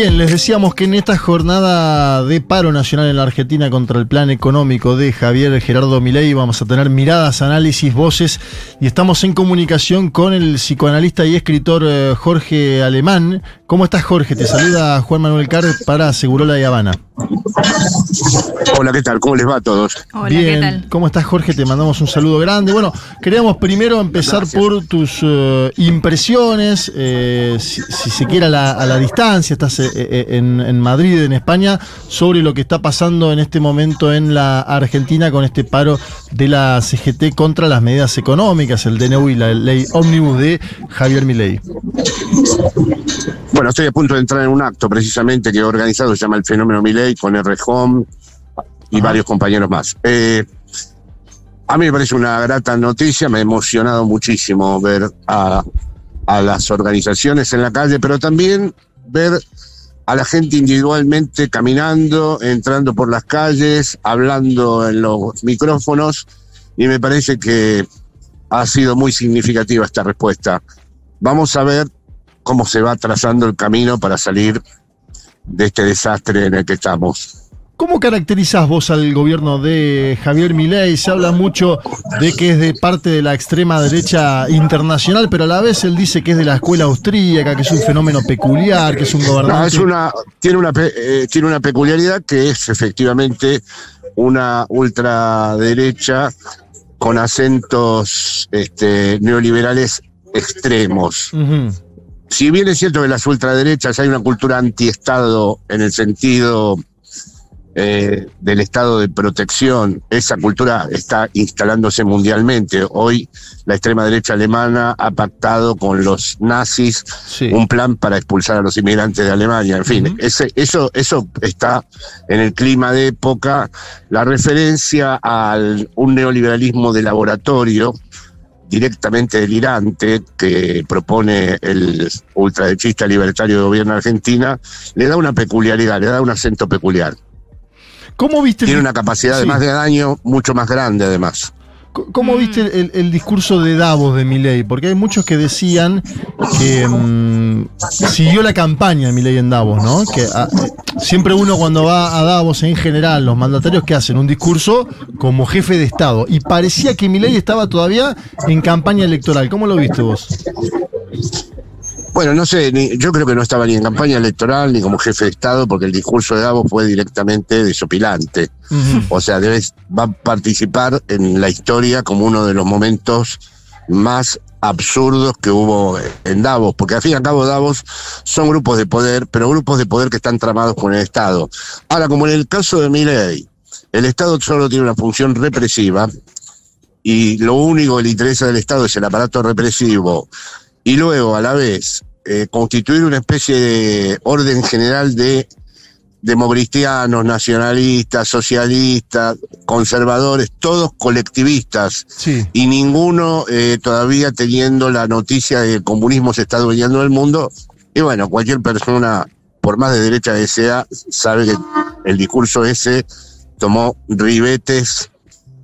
Bien, les decíamos que en esta jornada de paro nacional en la Argentina contra el plan económico de Javier Gerardo Milei vamos a tener miradas, análisis, voces y estamos en comunicación con el psicoanalista y escritor eh, Jorge Alemán. ¿Cómo estás Jorge? Te saluda Juan Manuel Carr para Segurola y Habana. Hola, ¿qué tal? ¿Cómo les va a todos? Hola, Bien, ¿qué tal? ¿cómo estás Jorge? Te mandamos un saludo grande. Bueno, queríamos primero empezar por tus eh, impresiones, eh, si, si se quiere a la, a la distancia, estás eh, en, en Madrid, en España, sobre lo que está pasando en este momento en la Argentina con este paro de la CGT contra las medidas económicas, el DNU y la ley ómnibus de Javier Milei. Bueno, estoy a punto de entrar en un acto precisamente que he organizado, se llama El Fenómeno Milei, con R. Home y Ajá. varios compañeros más. Eh, a mí me parece una grata noticia, me ha emocionado muchísimo ver a, a las organizaciones en la calle, pero también ver a la gente individualmente caminando, entrando por las calles, hablando en los micrófonos, y me parece que ha sido muy significativa esta respuesta. Vamos a ver cómo se va trazando el camino para salir de este desastre en el que estamos. ¿Cómo caracterizás vos al gobierno de Javier Milei? Se habla mucho de que es de parte de la extrema derecha internacional, pero a la vez él dice que es de la escuela austríaca, que es un fenómeno peculiar, que es un No, gobernante. es una, tiene, una, eh, tiene una peculiaridad que es efectivamente una ultraderecha con acentos este, neoliberales extremos. Ujú. Si bien es cierto que en las ultraderechas hay una cultura antiestado en el sentido eh, del estado de protección, esa cultura está instalándose mundialmente. Hoy la extrema derecha alemana ha pactado con los nazis Sí. un plan para expulsar a los inmigrantes de Alemania. En fin, ese, eso, eso está en el clima de época. La referencia a un neoliberalismo de laboratorio directamente delirante que propone el ultraderechista libertario de gobierno de Argentina, le da una peculiaridad, le da un acento peculiar. ¿Cómo viste, Tiene una capacidad Sí. además de daño mucho más grande además. Cómo viste el, el discurso de Davos de Milei? Porque hay muchos que decían que mm, siguió la campaña de Milei en Davos, ¿no? Que ah, siempre uno cuando va a Davos en general, los mandatarios que hacen un discurso como jefe de Estado. Y parecía que Milei estaba todavía en campaña electoral. ¿Cómo lo viste vos? Bueno, no sé, ni- yo creo que no estaba ni en campaña electoral ni como jefe de Estado porque el discurso de Davos fue directamente desopilante. O sea, debe, va a participar en la historia como uno de los momentos más absurdos que hubo en Davos, porque al fin y al cabo Davos son grupos de poder, pero grupos de poder que están tramados con el Estado. Ahora, como en el caso de Milley, el Estado solo tiene una función represiva y lo único que le interesa del Estado es el aparato represivo y luego a la vez eh, constituir una especie de orden general de democristianos, nacionalistas, socialistas, conservadores, todos colectivistas, Sí. y ninguno eh, todavía teniendo la noticia de que el comunismo se está adueñando del mundo. Y bueno, cualquier persona, por más de derecha que sea, sabe que el discurso ese tomó ribetes,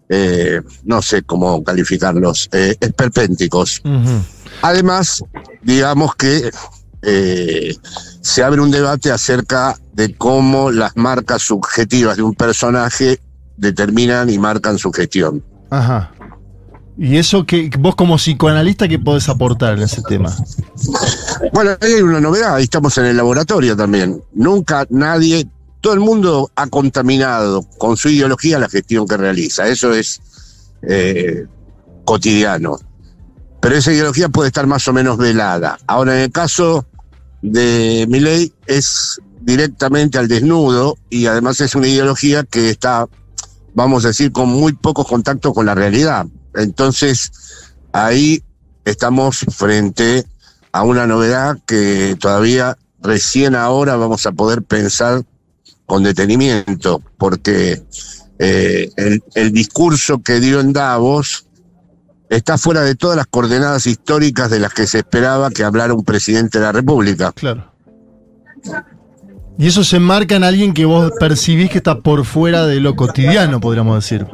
eh, no sé cómo calificarlos, esperpénticos. Ujú. Además, digamos que eh, se abre un debate acerca de cómo las marcas subjetivas de un personaje determinan y marcan su gestión. Ajá. ¿Y eso que vos como psicoanalista qué podés aportar en ese tema? Bueno, ahí hay una novedad, ahí estamos en el laboratorio también. Nunca nadie, todo el mundo ha contaminado con su ideología la gestión que realiza, eso es eh, cotidiano. Pero esa ideología puede estar más o menos velada. Ahora, en el caso de Milley es directamente al desnudo y además es una ideología que está, vamos a decir, con muy pocos contactos con la realidad. Entonces, ahí estamos frente a una novedad que todavía recién ahora vamos a poder pensar con detenimiento, porque eh, el, el discurso que dio en Davos está fuera de todas las coordenadas históricas de las que se esperaba que hablara un presidente de la República. Claro. Y eso se enmarca en alguien que vos percibís que está por fuera de lo cotidiano, podríamos decir.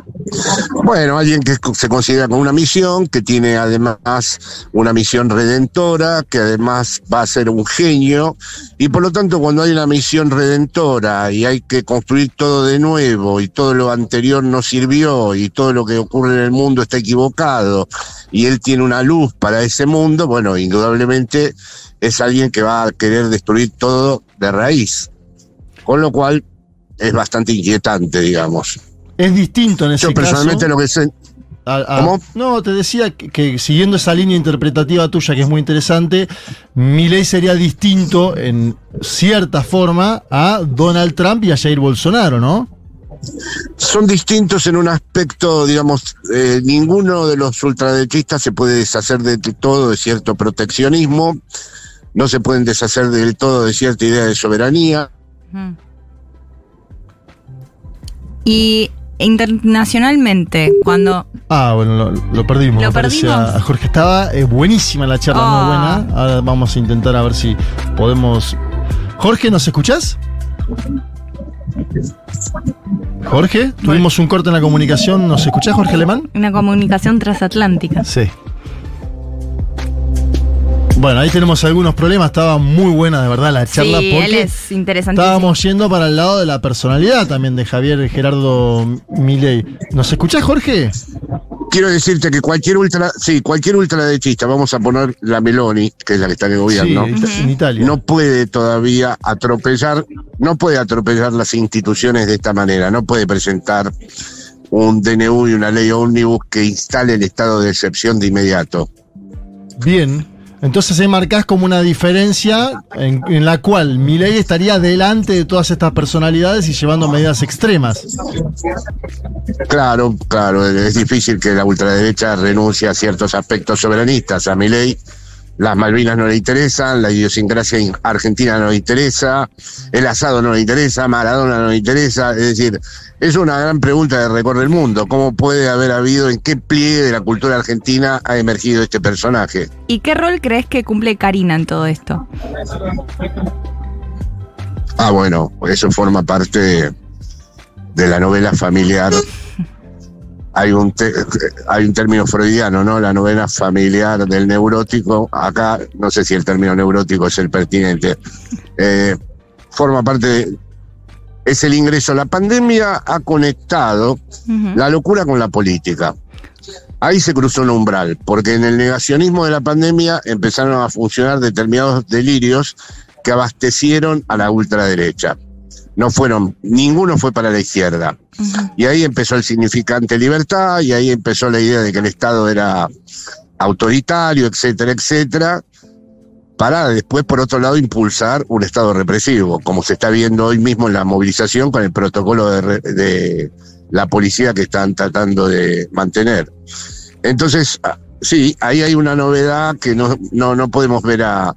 Bueno, alguien que se considera con una misión, que tiene además una misión redentora, que además va a ser un genio, y por lo tanto cuando hay una misión redentora y hay que construir todo de nuevo y todo lo anterior no sirvió y todo lo que ocurre en el mundo está equivocado y él tiene una luz para ese mundo, bueno, indudablemente es alguien que va a querer destruir todo de raíz. Con lo cual es bastante inquietante, digamos. Es distinto en ese Yo personalmente caso. lo que sé. a- a- ¿Cómo? No, te decía que, que siguiendo esa línea interpretativa tuya, que es muy interesante, mi ley sería distinto en cierta forma a Donald Trump y a Jair Bolsonaro, ¿no? Son distintos en un aspecto, digamos, eh, ninguno de los ultraderechistas se puede deshacer de todo de cierto proteccionismo, no se pueden deshacer del todo de cierta idea de soberanía. Mm. Y internacionalmente, cuando Ah, bueno, lo, lo perdimos. Lo perdimos. a- a Jorge estaba eh, buenísima la charla, Ah. muy buena. Ahora vamos a intentar a ver si podemos. Jorge, ¿nos escuchás? Jorge, tuvimos un corte en la comunicación. ¿Nos escuchás, Jorge Alemán? una comunicación transatlántica. Sí. Bueno, ahí tenemos algunos problemas. Estaba muy buena, de verdad, la charla. sí, porque él es interesantísimo. estábamos yendo para el lado de la personalidad también de Javier Gerardo Milei. ¿Nos escuchás, Jorge? Quiero decirte que cualquier ultra, sí, cualquier ultraderechista, vamos a poner la Meloni, que es la que está en el gobierno, Sí, en Italia. no puede todavía atropellar, no puede atropellar las instituciones de esta manera, no puede presentar un DNU y una ley ómnibus que instale el estado de excepción de inmediato. Bien. Entonces ahí marcás como una diferencia en, en la cual Milei estaría delante de todas estas personalidades y llevando medidas extremas. Claro, claro, es difícil que la ultraderecha renuncie a ciertos aspectos soberanistas. A mi ley, las Malvinas no le interesan, la idiosincrasia in- argentina no le interesa, el asado no le interesa, Maradona no le interesa. Es decir, es una gran pregunta de recorrer el mundo. ¿Cómo puede haber habido, en qué pliegue de la cultura argentina ha emergido este personaje? ¿Y qué rol crees que cumple Karina en todo esto? Ah, bueno, eso forma parte de la novela familiar. Hay un, te- hay un término freudiano, ¿no? La novela familiar del neurótico. Acá, no sé si el término neurótico es el pertinente. Eh, forma parte de. Es el ingreso. La pandemia ha conectado la locura con la política. Ahí se cruzó un umbral, porque en el negacionismo de la pandemia empezaron a funcionar determinados delirios que abastecieron a la ultraderecha. No fueron, ninguno fue para la izquierda. Y ahí empezó el significante libertad, y ahí empezó la idea de que el Estado era autoritario, etcétera, etcétera, para después, por otro lado, impulsar un Estado represivo, como se está viendo hoy mismo en la movilización con el protocolo de la policía que están tratando de mantener. Entonces, ah, sí, ahí hay una novedad que no, no, no podemos ver a,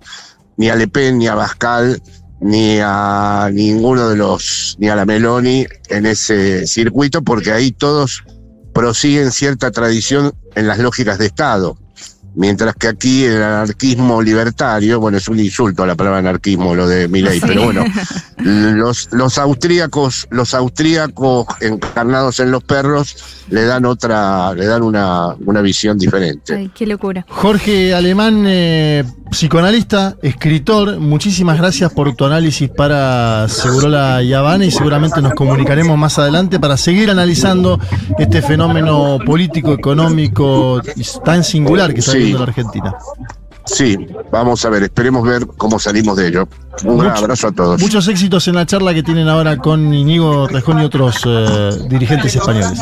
ni a Le Pen, ni a Bascal, ni a ninguno de los, ni a la Meloni en ese circuito, porque ahí todos prosiguen cierta tradición en las lógicas de Estado. Mientras que aquí el anarquismo libertario, bueno, es un insulto a la palabra anarquismo lo de Milei, Sí. pero bueno, los, los austríacos, los austríacos encarnados en los perros le dan otra, le dan una, una visión diferente. Ay, qué locura. Jorge Alemán, eh, psicoanalista, escritor, muchísimas gracias por tu análisis para Segurola y Habana y seguramente nos comunicaremos más adelante para seguir analizando este fenómeno político, económico tan singular que está Sí. viviendo la Argentina. Sí, vamos a ver, esperemos ver cómo salimos de ello. Un Mucho- abrazo a todos. Muchos éxitos en la charla que tienen ahora con Inigo Rejón y otros eh, dirigentes españoles.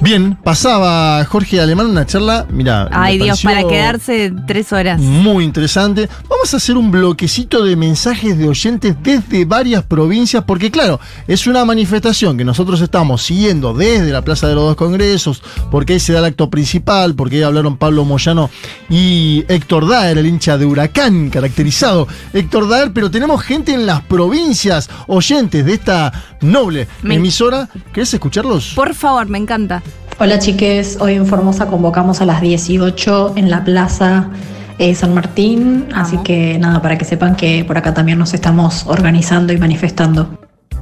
Bien, pasaba Jorge Alemán una charla, mira. Ay, Dios, para quedarse tres horas. Muy interesante. Vamos a hacer un bloquecito de mensajes de oyentes desde varias provincias, porque claro, es una manifestación que nosotros estamos siguiendo desde la Plaza de los Dos Congresos, porque ahí se da el acto principal, porque ahí hablaron Pablo Moyano y Héctor Daer, el hincha de Huracán, caracterizado. Héctor Daer, pero tenemos gente en las provincias, oyentes de esta noble Me- emisora. ¿Querés escucharlos? Por favor, me encanta. Hola chiques, hoy en Formosa convocamos a las 18 en la plaza eh, San Martín, así que nada, para que sepan que por acá también nos estamos organizando y manifestando.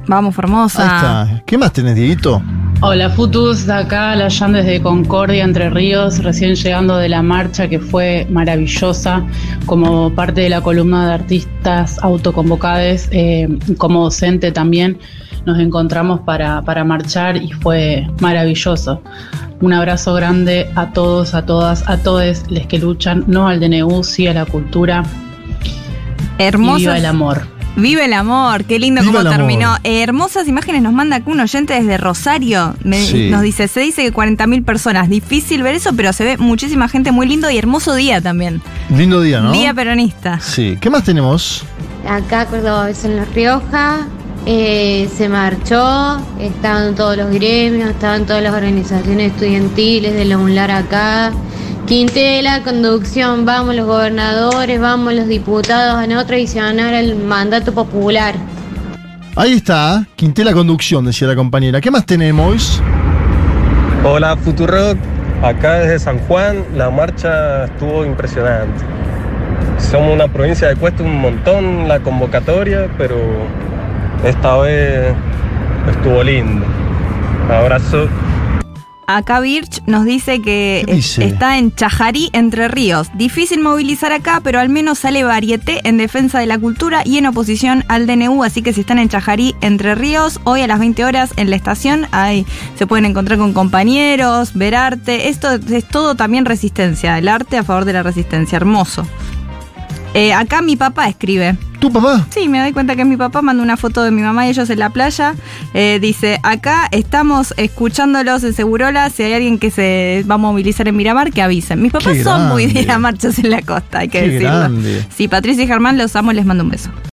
Vamos, Ahí Formosa. está. ¿Qué más tenés, Dieguito? Hola Futus, de acá la Jan desde Concordia, Entre Ríos, recién llegando de la marcha que fue maravillosa como parte de la columna de artistas autoconvocados, eh, como docente también nos encontramos para, para marchar y fue maravilloso. Un abrazo grande a todos, a todas, a todos los que luchan, no al DNU, sí a la cultura y Hermosas. viva el amor. Vive el amor, qué lindo Viva cómo terminó. Eh, hermosas imágenes nos manda acá un oyente desde Rosario. Me- Sí. Nos dice, se dice que 40.000 personas. Difícil ver eso, pero se ve muchísima gente, muy lindo y hermoso día también. Lindo día, ¿no? Día peronista. Sí. ¿Qué más tenemos? Acá Córdoba es en La Rioja, eh, se marchó, estaban todos los gremios, estaban todas las organizaciones estudiantiles de la UNLAR acá. Quintela, conducción, vamos los gobernadores, vamos los diputados a no traicionar el mandato popular. Ahí está. Quintela Conducción, decía la compañera. ¿Qué más tenemos? Hola Futurock, acá desde San Juan la marcha estuvo impresionante. Somos una provincia de cuesta un montón la convocatoria, pero esta vez estuvo lindo. Abrazo. Acá Birch nos dice que está en Chajarí, Entre Ríos. Difícil movilizar acá, pero al menos sale varieté en defensa de la cultura y en oposición al DNU. Así que si están en Chajarí, Entre Ríos, hoy a las 20 horas en la estación, ahí se pueden encontrar con compañeros, ver arte. Esto es todo también resistencia, el arte a favor de la resistencia. Hermoso. Eh, acá mi papá escribe. ¿Tu papá? Sí, me doy cuenta que mi papá mandó una foto de mi mamá y ellos en la playa. Eh, dice, acá estamos escuchándolos en Segurola. Si hay alguien que se va a movilizar en Miramar, que avisen. Mis papás Qué son muy de a marchas en la costa, hay que Qué decirlo. grande. Sí, Patricia y Germán los amo, les mando un beso.